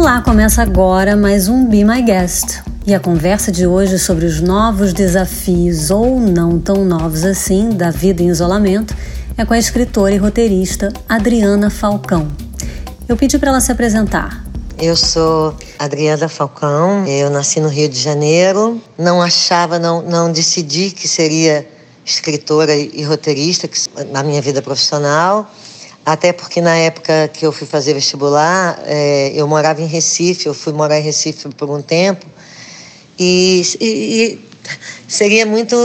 Olá, começa agora mais um Be My Guest. E a conversa de hoje sobre os novos desafios, ou não tão novos assim, da vida em isolamento, é com a escritora e roteirista Adriana Falcão. Eu pedi para ela se apresentar. Eu sou Adriana Falcão, eu nasci no Rio de Janeiro, não achava, não, não decidi que seria escritora e roteirista na minha vida profissional. Até porque na época que eu fui fazer vestibular, é, eu morava em Recife, eu fui morar em Recife por um tempo, e, e, e seria muito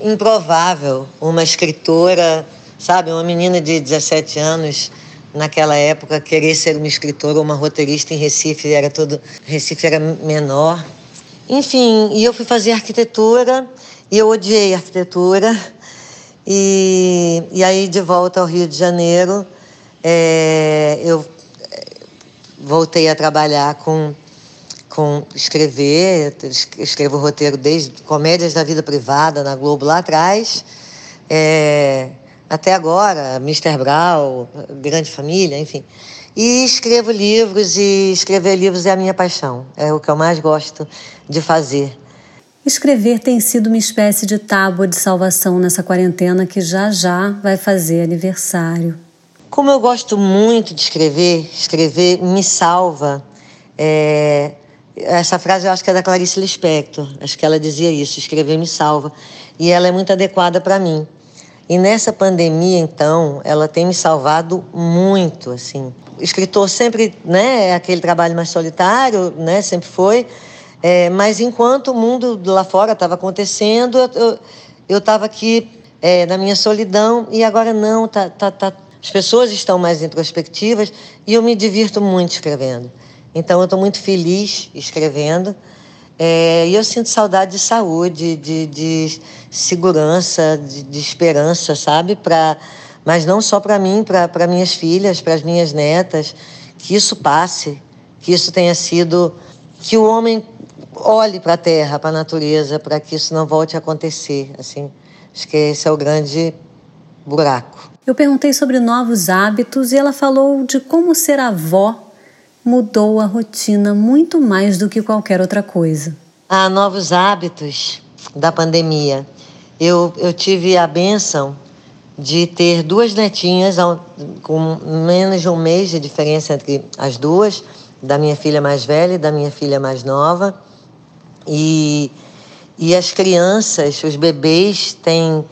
improvável uma escritora, sabe, uma menina de 17 anos naquela época querer ser uma escritora ou uma roteirista em Recife, era todo Recife era menor. Enfim, e eu fui fazer arquitetura e eu odiei arquitetura. E, e aí de volta ao Rio de Janeiro, é, eu é, voltei a trabalhar com, com escrever, escrevo roteiro desde comédias da vida privada na Globo lá atrás, é, até agora, Mr. Brown, Grande Família, enfim. E escrevo livros e escrever livros é a minha paixão, é o que eu mais gosto de fazer. Escrever tem sido uma espécie de tábua de salvação nessa quarentena que já já vai fazer aniversário. Como eu gosto muito de escrever, escrever me salva. É, essa frase eu acho que é da Clarice Lispector, acho que ela dizia isso, escrever me salva. E ela é muito adequada para mim. E nessa pandemia, então, ela tem me salvado muito, assim. O escritor sempre, né, é aquele trabalho mais solitário, né, sempre foi. É, mas enquanto o mundo lá fora estava acontecendo, eu estava aqui é, na minha solidão e agora não, tá, tá, tá as pessoas estão mais introspectivas e eu me divirto muito escrevendo. Então, eu estou muito feliz escrevendo. É, e eu sinto saudade de saúde, de, de segurança, de, de, esperança, sabe? Pra, mas não só para mim, para minhas filhas, para as minhas netas. Que isso passe, que isso tenha sido. Que o homem olhe para a terra, para a natureza, para que isso não volte a acontecer. Assim, acho que esse é o grande buraco. Eu perguntei sobre novos hábitos e ela falou de como ser avó mudou a rotina muito mais do que qualquer outra coisa. Há novos hábitos da pandemia. Eu, eu tive a benção de ter duas netinhas com menos de um mês de diferença entre as duas, da minha filha mais velha e da minha filha mais nova. E, e as crianças, os bebês, têm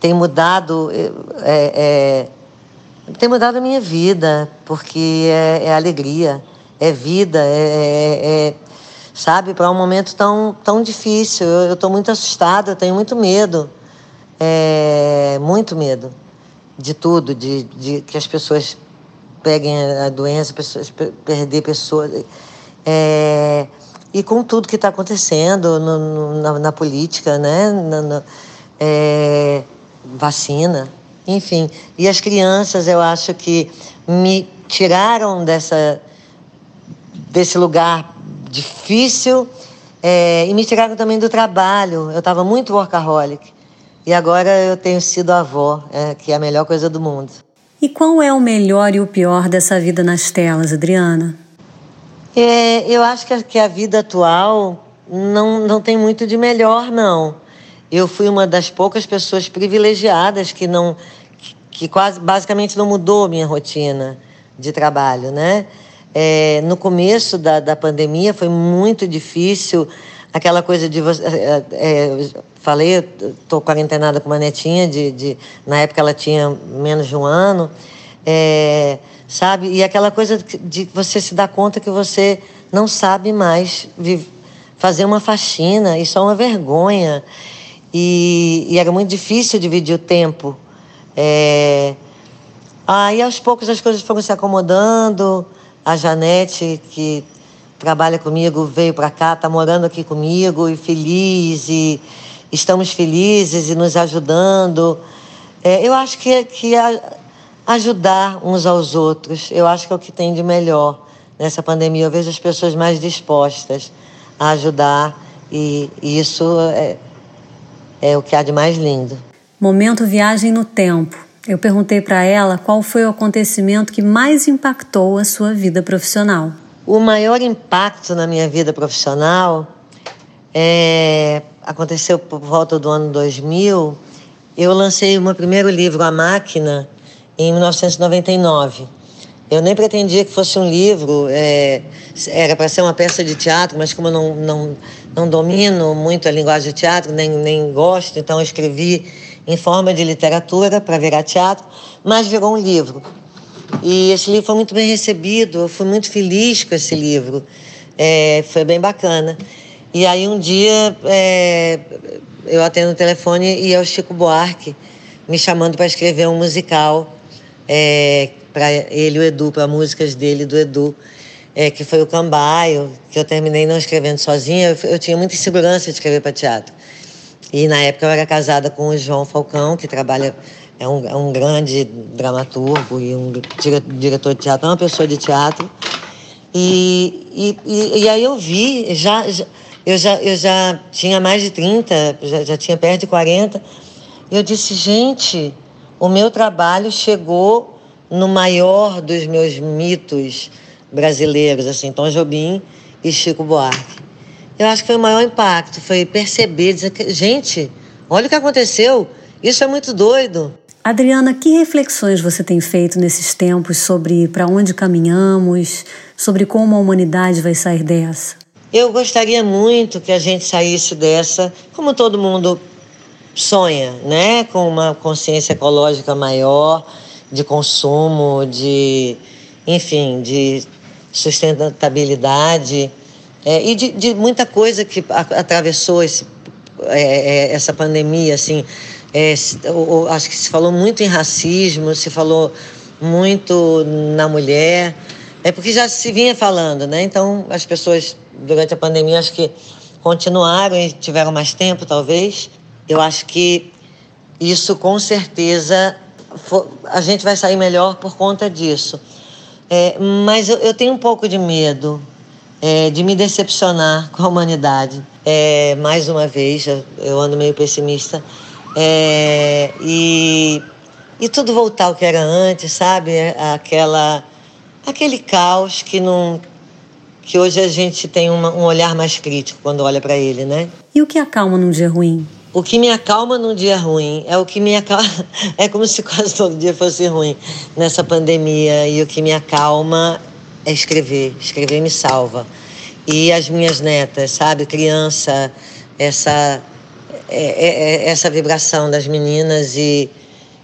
tem mudado é, é, tem mudado a minha vida porque é, é alegria é vida é, é, é sabe para um momento tão tão difícil. Eu estou muito assustada eu tenho muito medo muito medo de tudo de, de que as pessoas peguem a doença pessoas perder pessoas e com tudo que está acontecendo no, no, na, na, política né é, vacina, enfim. E as crianças, eu acho que me tiraram dessa, desse lugar difícil é, e me tiraram também do trabalho. Eu estava muito workaholic. E agora eu tenho sido avó, é, que é a melhor coisa do mundo. E qual é o melhor e o pior dessa vida nas telas, Adriana? É, eu acho que a, que a vida atual não, não tem muito de melhor, não eu fui uma das poucas pessoas privilegiadas que não que quase basicamente não mudou minha rotina de trabalho, né? É, no começo da, da pandemia foi muito difícil aquela coisa de você é, é, falei estou quarentenada com uma netinha de, de, na época ela tinha menos de um ano é, sabe e aquela coisa de você se dar conta que você não sabe mais fazer uma faxina isso é uma vergonha e, e era muito difícil dividir o tempo. É... Aí aos poucos as coisas foram se acomodando. A Janete, que trabalha comigo, veio para cá, está morando aqui comigo e feliz, e estamos felizes e nos ajudando. É, eu acho que, que ajudar uns aos outros, eu acho que é o que tem de melhor nessa pandemia. Eu vejo as pessoas mais dispostas a ajudar e, e isso é, é o que há de mais lindo. Momento viagem no tempo. Eu perguntei para ela qual foi o acontecimento que mais impactou a sua vida profissional. O maior impacto na minha vida profissional é, aconteceu por volta do ano 2000. Eu lancei o meu primeiro livro, A Máquina, em 1999. Eu nem pretendia que fosse um livro, é, era para ser uma peça de teatro, mas como eu não, não, não domino muito a linguagem de teatro, nem, nem gosto, então eu escrevi em forma de literatura para virar teatro, mas virou um livro. E esse livro foi muito bem recebido, eu fui muito feliz com esse livro, é, foi bem bacana. E aí um dia é, eu atendo o telefone e é o Chico Buarque me chamando para escrever um musical é, para ele o Edu, para músicas dele do Edu, é, que foi o Cambaio, que eu terminei não escrevendo sozinha. Eu, eu tinha muita insegurança de escrever para teatro. E na época eu era casada com o João Falcão, que trabalha, é um, é um grande dramaturgo e um diretor de teatro, é uma pessoa de teatro. E, e, e aí eu vi, já, já, eu, já, eu já tinha mais de 30, já, já tinha perto de 40, e eu disse, gente, o meu trabalho chegou no maior dos meus mitos brasileiros, assim, Tom Jobim e Chico Buarque. Eu acho que foi o maior impacto, foi perceber, dizer que, gente, olha o que aconteceu, isso é muito doido. Adriana, que reflexões você tem feito nesses tempos sobre para onde caminhamos, sobre como a humanidade vai sair dessa? Eu gostaria muito que a gente saísse dessa, como todo mundo sonha, né? Com uma consciência ecológica maior, de consumo, de, enfim, de sustentabilidade. É, e de, de, muita coisa que atravessou esse, é, é, essa pandemia, assim, é, acho que se falou muito em racismo, se falou muito na mulher, é porque já se vinha falando, né? Então as pessoas durante a pandemia acho que continuaram e tiveram mais tempo, talvez. Eu acho que isso com certeza a gente vai sair melhor por conta disso. É, mas eu, eu tenho um pouco de medo é, de me decepcionar com a humanidade. É, mais uma vez, eu ando meio pessimista. É, e, e tudo voltar ao que era antes, sabe? Aquela, aquele caos que não que hoje a gente tem uma, um olhar mais crítico quando olha para ele, né? E o que acalma num dia ruim? O que me acalma num dia ruim é o que me acalma. É como se quase todo dia fosse ruim nessa pandemia. E o que me acalma é escrever. Escrever me salva. E as minhas netas, sabe? Criança, essa, é, é, é, essa vibração das meninas e,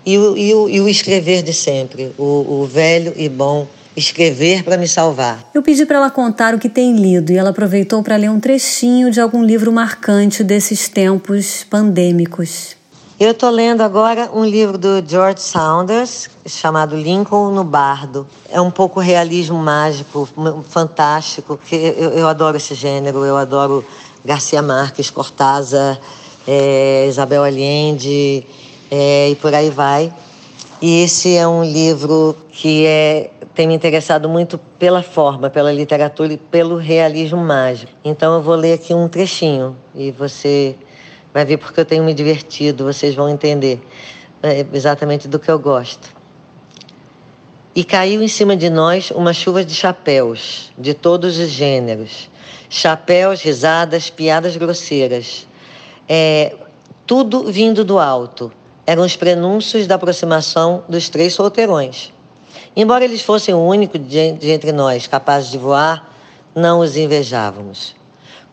e, o, e, o, e o escrever de sempre. O, o velho e bom escrever para me salvar. Eu pedi para ela contar o que tem lido e ela aproveitou para ler um trechinho de algum livro marcante desses tempos pandêmicos. Eu estou lendo agora um livro do George Saunders chamado Lincoln no Bardo. É um pouco realismo mágico, fantástico. Eu, eu adoro esse gênero, eu adoro Garcia Marques, Cortázar, é, Isabel Allende é, e por aí vai. E esse é um livro que é, tem me interessado muito pela forma, pela literatura e pelo realismo mágico. Então eu vou ler aqui um trechinho e você Vai ver porque eu tenho me divertido, vocês vão entender é, exatamente do que eu gosto. E caiu em cima de nós uma chuva de chapéus, de todos os gêneros. Chapéus, risadas, piadas grosseiras. É, tudo vindo do alto. Eram os prenúncios da aproximação dos três solteirões. Embora eles fossem o único de, entre nós capazes de voar, não os invejávamos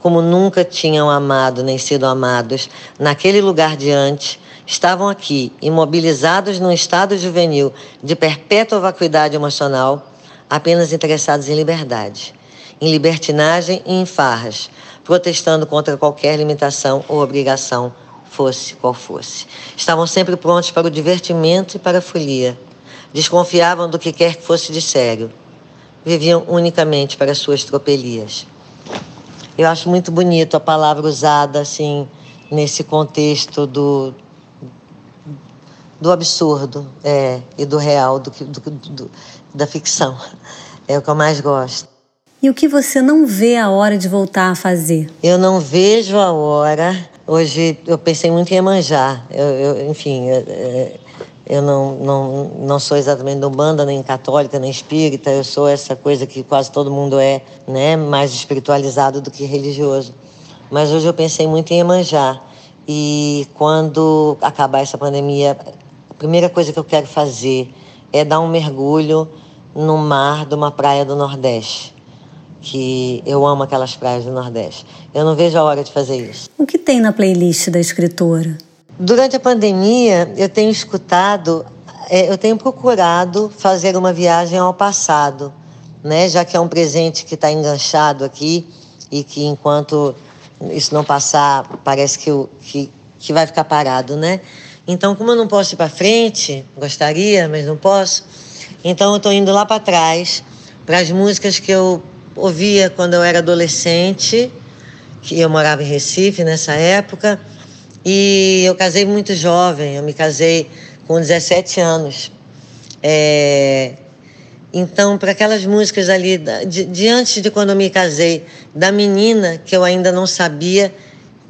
como nunca tinham amado nem sido amados naquele lugar diante, estavam aqui, imobilizados num estado juvenil de perpétua vacuidade emocional, apenas interessados em liberdade, em libertinagem e em farras, protestando contra qualquer limitação ou obrigação, fosse qual fosse. Estavam sempre prontos para o divertimento e para a folia. Desconfiavam do que quer que fosse de sério. Viviam unicamente para suas tropelias. Eu acho muito bonito a palavra usada assim nesse contexto do, do absurdo é, e do real, do, do, do, da ficção. É o que eu mais gosto. E o que você não vê a hora de voltar a fazer? Eu não vejo a hora. Hoje eu pensei muito em Iemanjá. Eu, eu, enfim, é, Eu não, não, não sou exatamente do banda, nem católica, nem espírita. Eu sou essa coisa que quase todo mundo é, né? Mais espiritualizado do que religioso. Mas hoje eu pensei muito em Iemanjá. E quando acabar essa pandemia, a primeira coisa que eu quero fazer é dar um mergulho no mar de uma praia do Nordeste. Que eu amo aquelas praias do Nordeste. Eu não vejo a hora de fazer isso. O que tem na playlist da escritora? Durante a pandemia, eu tenho escutado, é, eu tenho procurado fazer uma viagem ao passado, né? Já que é um presente que está enganchado aqui e que enquanto isso não passar, parece que, que, que vai ficar parado, né? Então, como eu não posso ir para frente, gostaria, mas não posso, então eu estou indo lá para trás, para as músicas que eu ouvia quando eu era adolescente, que eu morava em Recife nessa época, e eu casei muito jovem, eu me casei com 17 anos. É, então, para aquelas músicas ali, de, de antes de quando eu me casei, da menina que eu ainda não sabia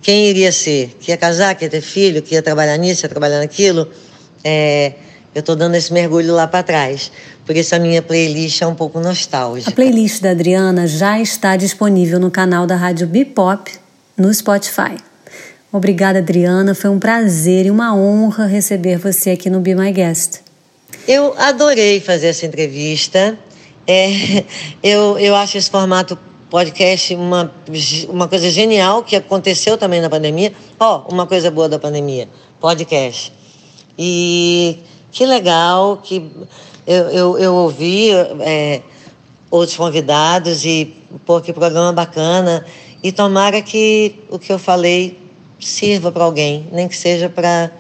quem iria ser, que ia casar, que ia ter filho, que ia trabalhar nisso, ia trabalhar naquilo, é, eu estou dando esse mergulho lá para trás. Por isso a minha playlist é um pouco nostálgica. A playlist da Adriana já está disponível no canal da Rádio Bipop no Spotify. Obrigada, Adriana. Foi um prazer e uma honra receber você aqui no Be My Guest. Eu adorei fazer essa entrevista. É, eu, eu acho esse formato podcast uma, uma coisa genial que aconteceu também na pandemia. Ó, oh, uma coisa boa da pandemia, podcast. E que legal que eu, eu, eu ouvi é, outros convidados e, pô, que programa bacana. E tomara que o que eu falei sirva para alguém, nem que seja para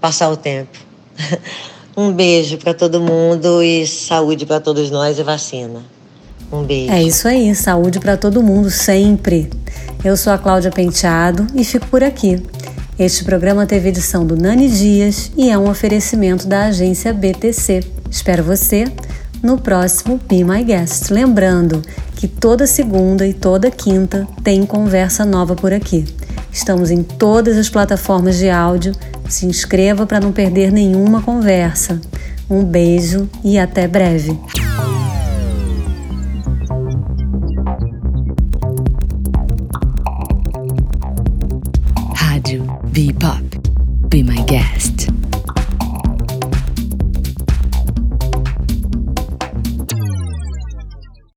passar o tempo. Um beijo para todo mundo e saúde para todos nós e vacina. Um beijo. É isso aí, saúde para todo mundo sempre. Eu sou a Cláudia Penteado e fico por aqui. Este programa teve edição do Nani Dias e é um oferecimento da agência BTC. Espero você no próximo Be My Guest. Lembrando que toda segunda e toda quinta tem conversa nova por aqui. Estamos em todas as plataformas de áudio se inscreva para não perder nenhuma conversa. Um beijo e até breve.